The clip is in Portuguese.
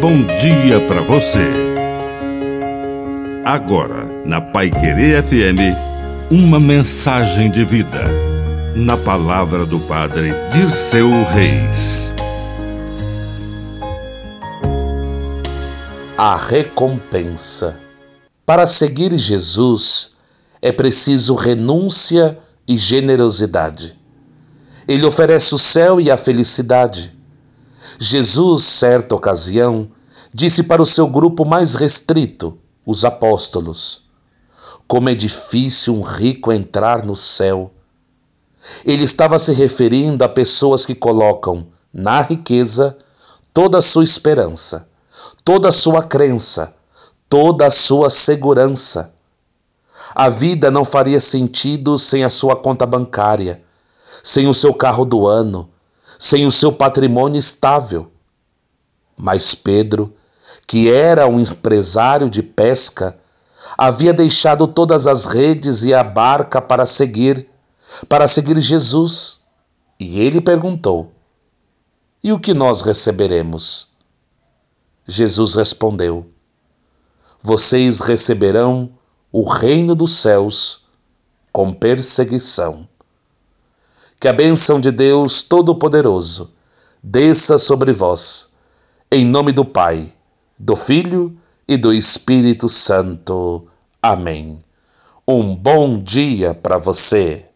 bom dia para você. Agora, na Pai Querer FM, uma mensagem de vida. Na palavra do Padre Dirceu Reis. A recompensa. Para seguir Jesus é preciso renúncia e generosidade. Ele oferece o céu e a felicidade Jesus, certa ocasião, disse para o seu grupo mais restrito, os apóstolos: Como é difícil um rico entrar no céu. Ele estava se referindo a pessoas que colocam na riqueza toda a sua esperança, toda a sua crença, toda a sua segurança. A vida não faria sentido sem a sua conta bancária, sem o seu carro do ano, sem o seu patrimônio estável. Mas Pedro, que era um empresário de pesca, havia deixado todas as redes e a barca para seguir, para seguir Jesus. E ele perguntou: E o que nós receberemos? Jesus respondeu: Vocês receberão o reino dos céus com perseguição. Que a bênção de Deus Todo-Poderoso desça sobre vós, em nome do Pai, do Filho e do Espírito Santo. Amém. Um bom dia para você.